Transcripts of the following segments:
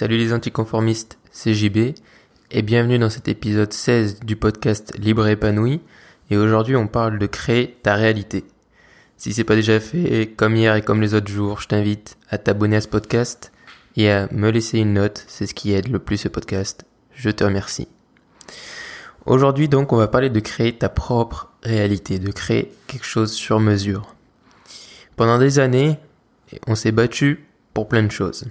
Salut les anticonformistes, c'est JB et bienvenue dans cet épisode 16 du podcast Libre et épanoui et aujourd'hui on parle de créer ta réalité. Si c'est pas déjà fait, comme hier et comme les autres jours, je t'invite à t'abonner à ce podcast et à me laisser une note, c'est ce qui aide le plus ce podcast. Je te remercie. Aujourd'hui donc on va parler de créer ta propre réalité, de créer quelque chose sur mesure. Pendant des années, on s'est battu pour plein de choses.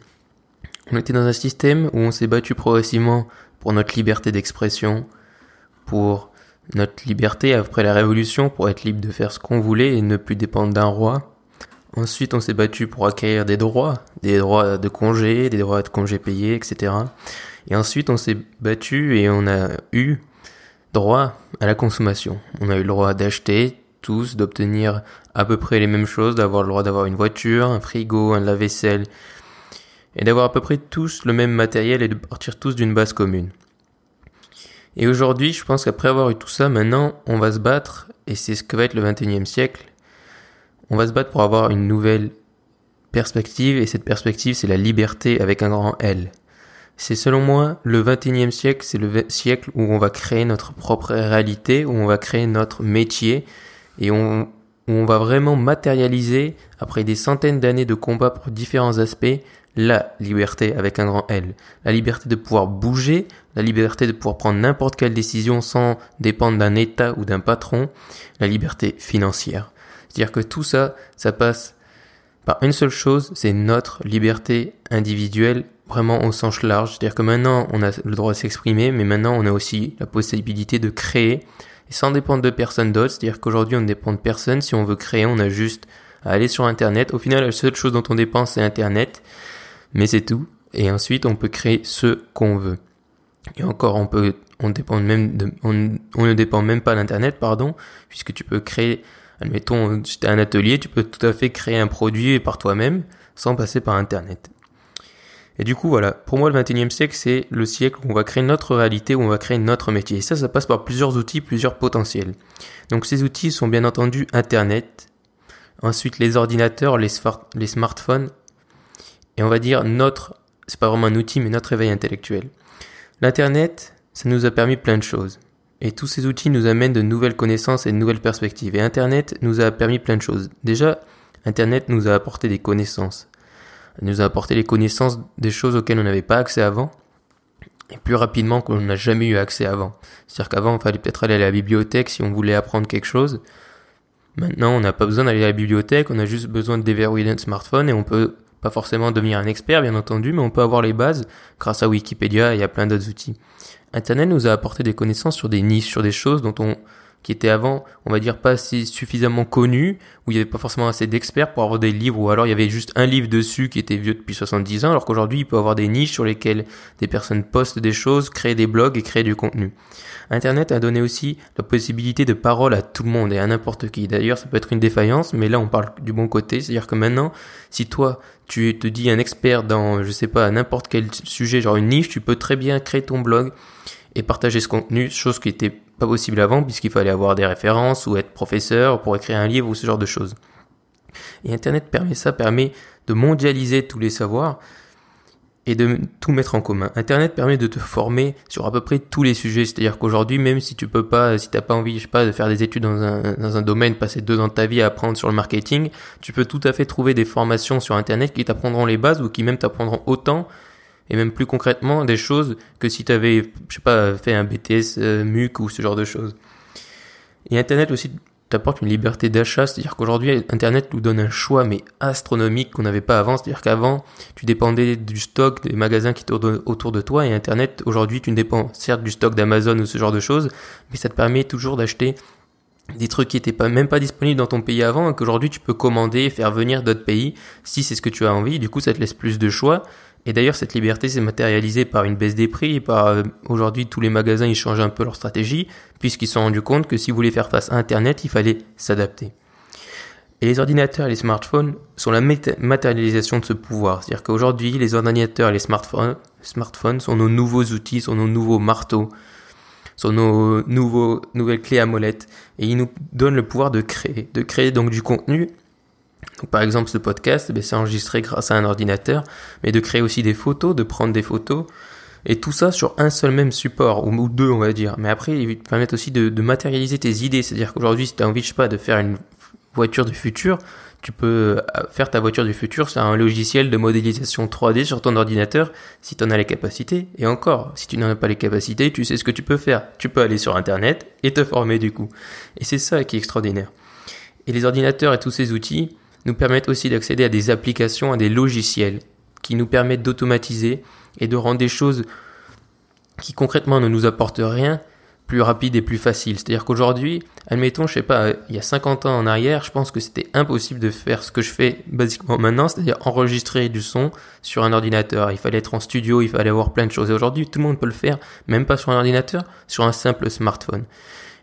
On était dans un système où on s'est battu progressivement pour notre liberté d'expression, pour notre liberté après la révolution, pour être libre de faire ce qu'on voulait et ne plus dépendre d'un roi. Ensuite, on s'est battu pour acquérir des droits, des droits de congé, des droits de congés payés, etc. Et ensuite, on s'est battu et on a eu droit à la consommation. On a eu le droit d'acheter tous, d'obtenir à peu près les mêmes choses, d'avoir le droit d'avoir une voiture, un frigo, un lave-vaisselle, et d'avoir à peu près tous le même matériel et de partir tous d'une base commune. Et aujourd'hui, je pense qu'après avoir eu tout ça, maintenant, on va se battre, et c'est ce que va être le 21e siècle, on va se battre pour avoir une nouvelle perspective, et cette perspective, c'est la liberté avec un grand L. C'est selon moi le 21e siècle, c'est le siècle où on va créer notre propre réalité, où on va créer notre métier, et où on va vraiment matérialiser, après des centaines d'années de combat pour différents aspects, la liberté avec un grand L. La liberté de pouvoir bouger, la liberté de pouvoir prendre n'importe quelle décision sans dépendre d'un État ou d'un patron, la liberté financière. C'est-à-dire que tout ça, ça passe par une seule chose, c'est notre liberté individuelle vraiment au sens large. C'est-à-dire que maintenant, on a le droit de s'exprimer, mais maintenant, on a aussi la possibilité de créer et sans dépendre de personne d'autre. C'est-à-dire qu'aujourd'hui, on ne dépend de personne. Si on veut créer, on a juste à aller sur Internet. Au final, la seule chose dont on dépend, c'est Internet mais c'est tout. Et ensuite, on peut créer ce qu'on veut. Et encore, on peut, on dépend même de, on, ne dépend même pas d'internet, pardon, puisque tu peux créer, admettons, si un atelier, tu peux tout à fait créer un produit par toi-même, sans passer par internet. Et du coup, voilà, pour moi, le 21e siècle, c'est le siècle où on va créer notre réalité, où on va créer notre métier. Et ça, ça passe par plusieurs outils, plusieurs potentiels. Donc, ces outils sont bien entendu Internet, ensuite les ordinateurs, les smartphones, et on va dire notre, c'est pas vraiment un outil, mais notre réveil intellectuel. L'Internet, ça nous a permis plein de choses. Et tous ces outils nous amènent de nouvelles connaissances et de nouvelles perspectives. Et Internet nous a permis plein de choses. Déjà, Internet nous a apporté des connaissances. Il nous a apporté les connaissances des choses auxquelles on n'avait pas accès avant. Et plus rapidement qu'on n'a jamais eu accès avant. C'est-à-dire qu'avant, il fallait peut-être aller à la bibliothèque si on voulait apprendre quelque chose. Maintenant, on n'a pas besoin d'aller à la bibliothèque, on a juste besoin de déverrouiller notre smartphone et on peut pas forcément devenir un expert, bien entendu, mais on peut avoir les bases grâce à Wikipédia et a plein d'autres outils. Internet nous a apporté des connaissances sur des niches, sur des choses dont on, qui étaient avant, on va dire, pas assez suffisamment connues, où il n'y avait pas forcément assez d'experts pour avoir des livres, ou alors il y avait juste un livre dessus qui était vieux depuis 70 ans, alors qu'aujourd'hui il peut avoir des niches sur lesquelles des personnes postent des choses, créent des blogs et créent du contenu. Internet a donné aussi la possibilité de parole à tout le monde et à n'importe qui. D'ailleurs, ça peut être une défaillance, mais là on parle du bon côté, c'est-à-dire que maintenant, si toi tu te dis un expert dans, je sais pas, n'importe quel sujet, genre une niche, tu peux très bien créer ton blog et partager ce contenu, chose qui était pas possible avant puisqu'il fallait avoir des références ou être professeur pour écrire un livre ou ce genre de choses. Et Internet permet ça, permet de mondialiser tous les savoirs et de tout mettre en commun. Internet permet de te former sur à peu près tous les sujets. C'est-à-dire qu'aujourd'hui, même si tu peux pas, si t'as pas envie, je sais pas, de faire des études dans un, dans un domaine, passer deux ans de ta vie à apprendre sur le marketing, tu peux tout à fait trouver des formations sur Internet qui t'apprendront les bases ou qui même t'apprendront autant et même plus concrètement des choses que si tu avais, je sais pas, fait un BTS euh, MUC ou ce genre de choses. Et Internet aussi t'apporte une liberté d'achat, c'est-à-dire qu'aujourd'hui Internet nous donne un choix mais astronomique qu'on n'avait pas avant, c'est-à-dire qu'avant tu dépendais du stock des magasins qui tournent autour de toi et Internet aujourd'hui tu ne dépends certes du stock d'Amazon ou ce genre de choses, mais ça te permet toujours d'acheter des trucs qui étaient pas même pas disponibles dans ton pays avant et qu'aujourd'hui tu peux commander faire venir d'autres pays si c'est ce que tu as envie. Du coup, ça te laisse plus de choix et d'ailleurs, cette liberté s'est matérialisée par une baisse des prix et par euh, aujourd'hui tous les magasins ils changent un peu leur stratégie puisqu'ils se sont rendus compte que si vous voulez faire face à Internet, il fallait s'adapter. Et les ordinateurs et les smartphones sont la matérialisation de ce pouvoir. C'est-à-dire qu'aujourd'hui, les ordinateurs et les smartphones, smartphones sont nos nouveaux outils, sont nos nouveaux marteaux, sont nos nouveaux, nouvelles clés à molette. Et ils nous donnent le pouvoir de créer. De créer donc du contenu Donc, par exemple, ce podcast, eh c'est enregistré grâce à un ordinateur, mais de créer aussi des photos, de prendre des photos, et tout ça sur un seul même support, ou deux, on va dire. Mais après, ils permettent aussi de, de matérialiser tes idées. C'est-à-dire qu'aujourd'hui, si tu as envie, je sais pas, de faire une voiture du futur, tu peux euh, faire ta voiture du futur sur un logiciel de modélisation 3D sur ton ordinateur si tu en as les capacités. Et encore, si tu n'en as pas les capacités, tu sais ce que tu peux faire. Tu peux aller sur Internet et te former du coup. Et c'est ça qui est extraordinaire. Et les ordinateurs et tous ces outils nous permettent aussi d'accéder à des applications, à des logiciels qui nous permettent d'automatiser et de rendre des choses qui concrètement ne nous apportent rien, plus rapide et plus facile. C'est-à-dire qu'aujourd'hui, admettons, je sais pas, il y a 50 ans en arrière, je pense que c'était impossible de faire ce que je fais basiquement maintenant, c'est-à-dire enregistrer du son sur un ordinateur. Il fallait être en studio, il fallait avoir plein de choses. Et aujourd'hui, tout le monde peut le faire, même pas sur un ordinateur, sur un simple smartphone.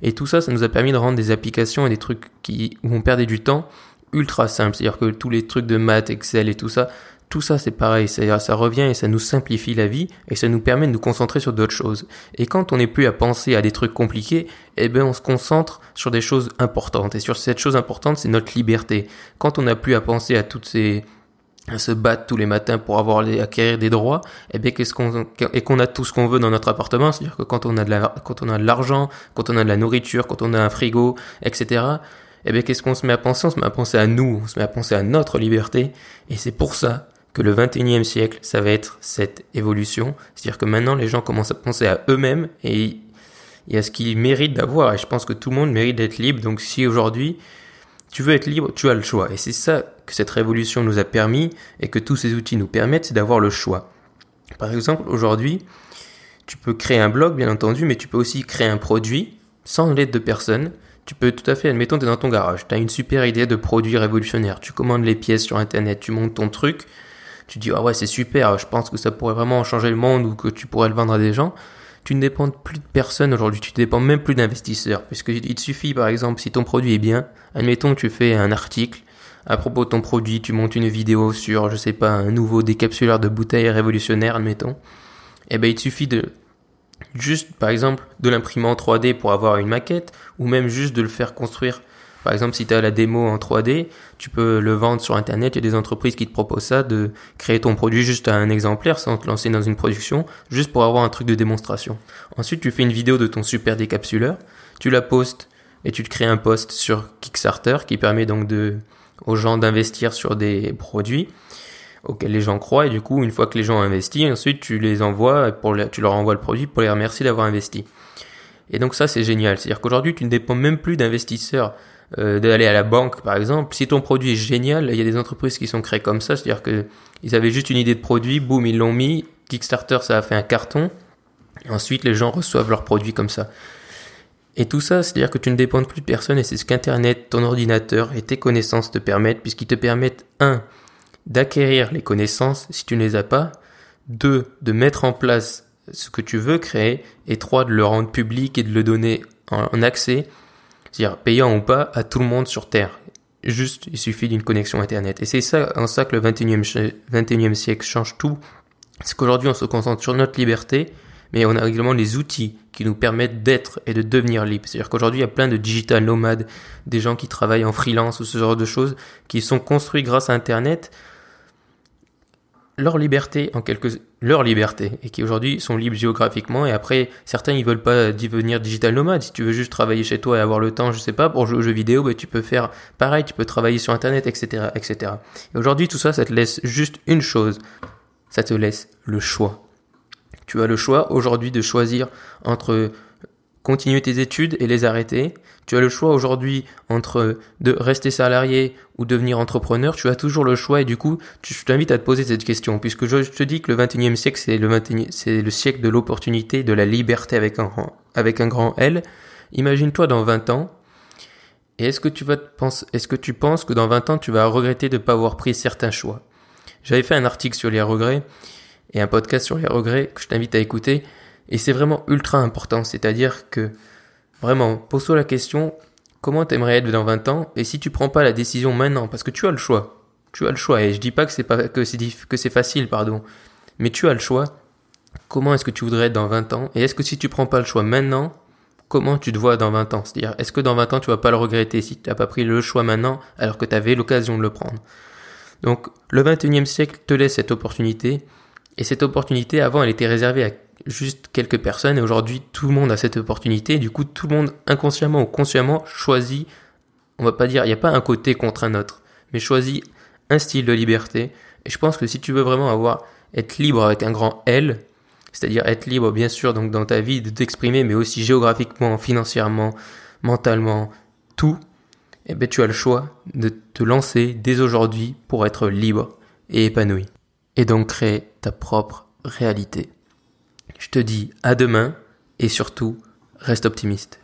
Et tout ça, ça nous a permis de rendre des applications et des trucs qui, où on perdait du temps ultra simples. C'est-à-dire que tous les trucs de maths, Excel et tout ça, tout ça, c'est pareil, ça, ça revient et ça nous simplifie la vie et ça nous permet de nous concentrer sur d'autres choses. Et quand on n'est plus à penser à des trucs compliqués, eh ben, on se concentre sur des choses importantes. Et sur cette chose importante, c'est notre liberté. Quand on n'a plus à penser à toutes ces, à se battre tous les matins pour avoir les, acquérir des droits, eh bien, qu'est-ce qu'on, et qu'on a tout ce qu'on veut dans notre appartement, c'est-à-dire que quand on a de la, quand on a de l'argent, quand on a de la nourriture, quand on a un frigo, etc., eh bien, qu'est-ce qu'on se met à penser? On se met à penser à nous, on se met à penser à notre liberté. Et c'est pour ça que le 21e siècle, ça va être cette évolution. C'est-à-dire que maintenant, les gens commencent à penser à eux-mêmes et, à ce qu'ils méritent d'avoir. Et je pense que tout le monde mérite d'être libre. Donc si aujourd'hui, tu veux être libre, tu as le choix. Et c'est ça que cette révolution nous a permis et que tous ces outils nous permettent, c'est d'avoir le choix. Par exemple, aujourd'hui, tu peux créer un blog, bien entendu, mais tu peux aussi créer un produit sans l'aide de personne. Tu peux tout à fait, admettons, tu es dans ton garage, tu as une super idée de produit révolutionnaire, tu commandes les pièces sur Internet, tu montes ton truc, tu dis ah ouais c'est super, je pense que ça pourrait vraiment changer le monde ou que tu pourrais le vendre à des gens, tu ne dépends plus de personne aujourd'hui, tu ne dépends même plus d'investisseurs, puisque il te suffit par exemple si ton produit est bien, admettons tu fais un article à propos de ton produit, tu montes une vidéo sur je sais pas un nouveau décapsuleur de bouteilles révolutionnaire, admettons, et eh ben il te suffit de juste par exemple de l'imprimer en 3D pour avoir une maquette ou même juste de le faire construire par exemple, si tu as la démo en 3D, tu peux le vendre sur Internet. Il y a des entreprises qui te proposent ça, de créer ton produit juste à un exemplaire sans te lancer dans une production, juste pour avoir un truc de démonstration. Ensuite, tu fais une vidéo de ton super décapsuleur, tu la postes et tu te crées un post sur Kickstarter qui permet donc de, aux gens d'investir sur des produits auxquels les gens croient et du coup une fois que les gens ont investi ensuite tu les envoies pour tu leur envoies le produit pour les remercier d'avoir investi. Et donc ça c'est génial. C'est à dire qu'aujourd'hui tu ne dépends même plus d'investisseurs euh, d'aller à la banque par exemple. Si ton produit est génial, il y a des entreprises qui sont créées comme ça, c'est-à-dire que ils avaient juste une idée de produit, boum, ils l'ont mis, Kickstarter ça a fait un carton, et ensuite les gens reçoivent leurs produits comme ça. Et tout ça, c'est-à-dire que tu ne dépends plus de personne et c'est ce qu'Internet, ton ordinateur et tes connaissances te permettent, puisqu'ils te permettent, un, d'acquérir les connaissances si tu ne les as pas, deux, de mettre en place ce que tu veux créer, et trois, de le rendre public et de le donner en accès c'est-à-dire payant ou pas à tout le monde sur Terre. Juste, il suffit d'une connexion Internet. Et c'est ça, en ça que le 21e, 21e siècle change tout. C'est qu'aujourd'hui, on se concentre sur notre liberté, mais on a également les outils qui nous permettent d'être et de devenir libre. C'est-à-dire qu'aujourd'hui, il y a plein de digital nomades, des gens qui travaillent en freelance ou ce genre de choses, qui sont construits grâce à Internet, leur liberté en quelque leur liberté et qui aujourd'hui sont libres géographiquement et après certains ils veulent pas devenir digital nomade si tu veux juste travailler chez toi et avoir le temps je sais pas pour jouer aux jeux vidéo bah, tu peux faire pareil tu peux travailler sur internet etc etc et aujourd'hui tout ça ça te laisse juste une chose. Ça te laisse le choix. Tu as le choix aujourd'hui de choisir entre continuer tes études et les arrêter. Tu as le choix aujourd'hui entre de rester salarié ou devenir entrepreneur. Tu as toujours le choix et du coup, je t'invite à te poser cette question puisque je te dis que le 21e siècle, c'est le 21 c'est le siècle de l'opportunité, de la liberté avec un, grand L. Imagine-toi dans 20 ans. Est-ce que tu est-ce que tu penses que dans 20 ans, tu vas regretter de ne pas avoir pris certains choix? J'avais fait un article sur les regrets et un podcast sur les regrets que je t'invite à écouter. Et c'est vraiment ultra important, c'est-à-dire que vraiment, pose-toi la question, comment t'aimerais être dans 20 ans et si tu prends pas la décision maintenant, parce que tu as le choix, tu as le choix, et je dis pas que c'est pas que c'est que c'est facile, pardon, mais tu as le choix. Comment est-ce que tu voudrais être dans 20 ans Et est-ce que si tu prends pas le choix maintenant, comment tu te vois dans 20 ans? C'est-à-dire, est-ce que dans 20 ans, tu vas pas le regretter si tu n'as pas pris le choix maintenant alors que tu avais l'occasion de le prendre? Donc, le 21e siècle te laisse cette opportunité. Et cette opportunité, avant, elle était réservée à juste quelques personnes. Et aujourd'hui, tout le monde a cette opportunité. Du coup, tout le monde, inconsciemment ou consciemment, choisit, on va pas dire, il n'y a pas un côté contre un autre, mais choisit un style de liberté. Et je pense que si tu veux vraiment avoir, être libre avec un grand L, c'est-à-dire être libre, bien sûr, donc dans ta vie de t'exprimer, mais aussi géographiquement, financièrement, mentalement, tout, eh ben, tu as le choix de te lancer dès aujourd'hui pour être libre et épanoui. Et donc créer ta propre réalité. Je te dis à demain et surtout, reste optimiste.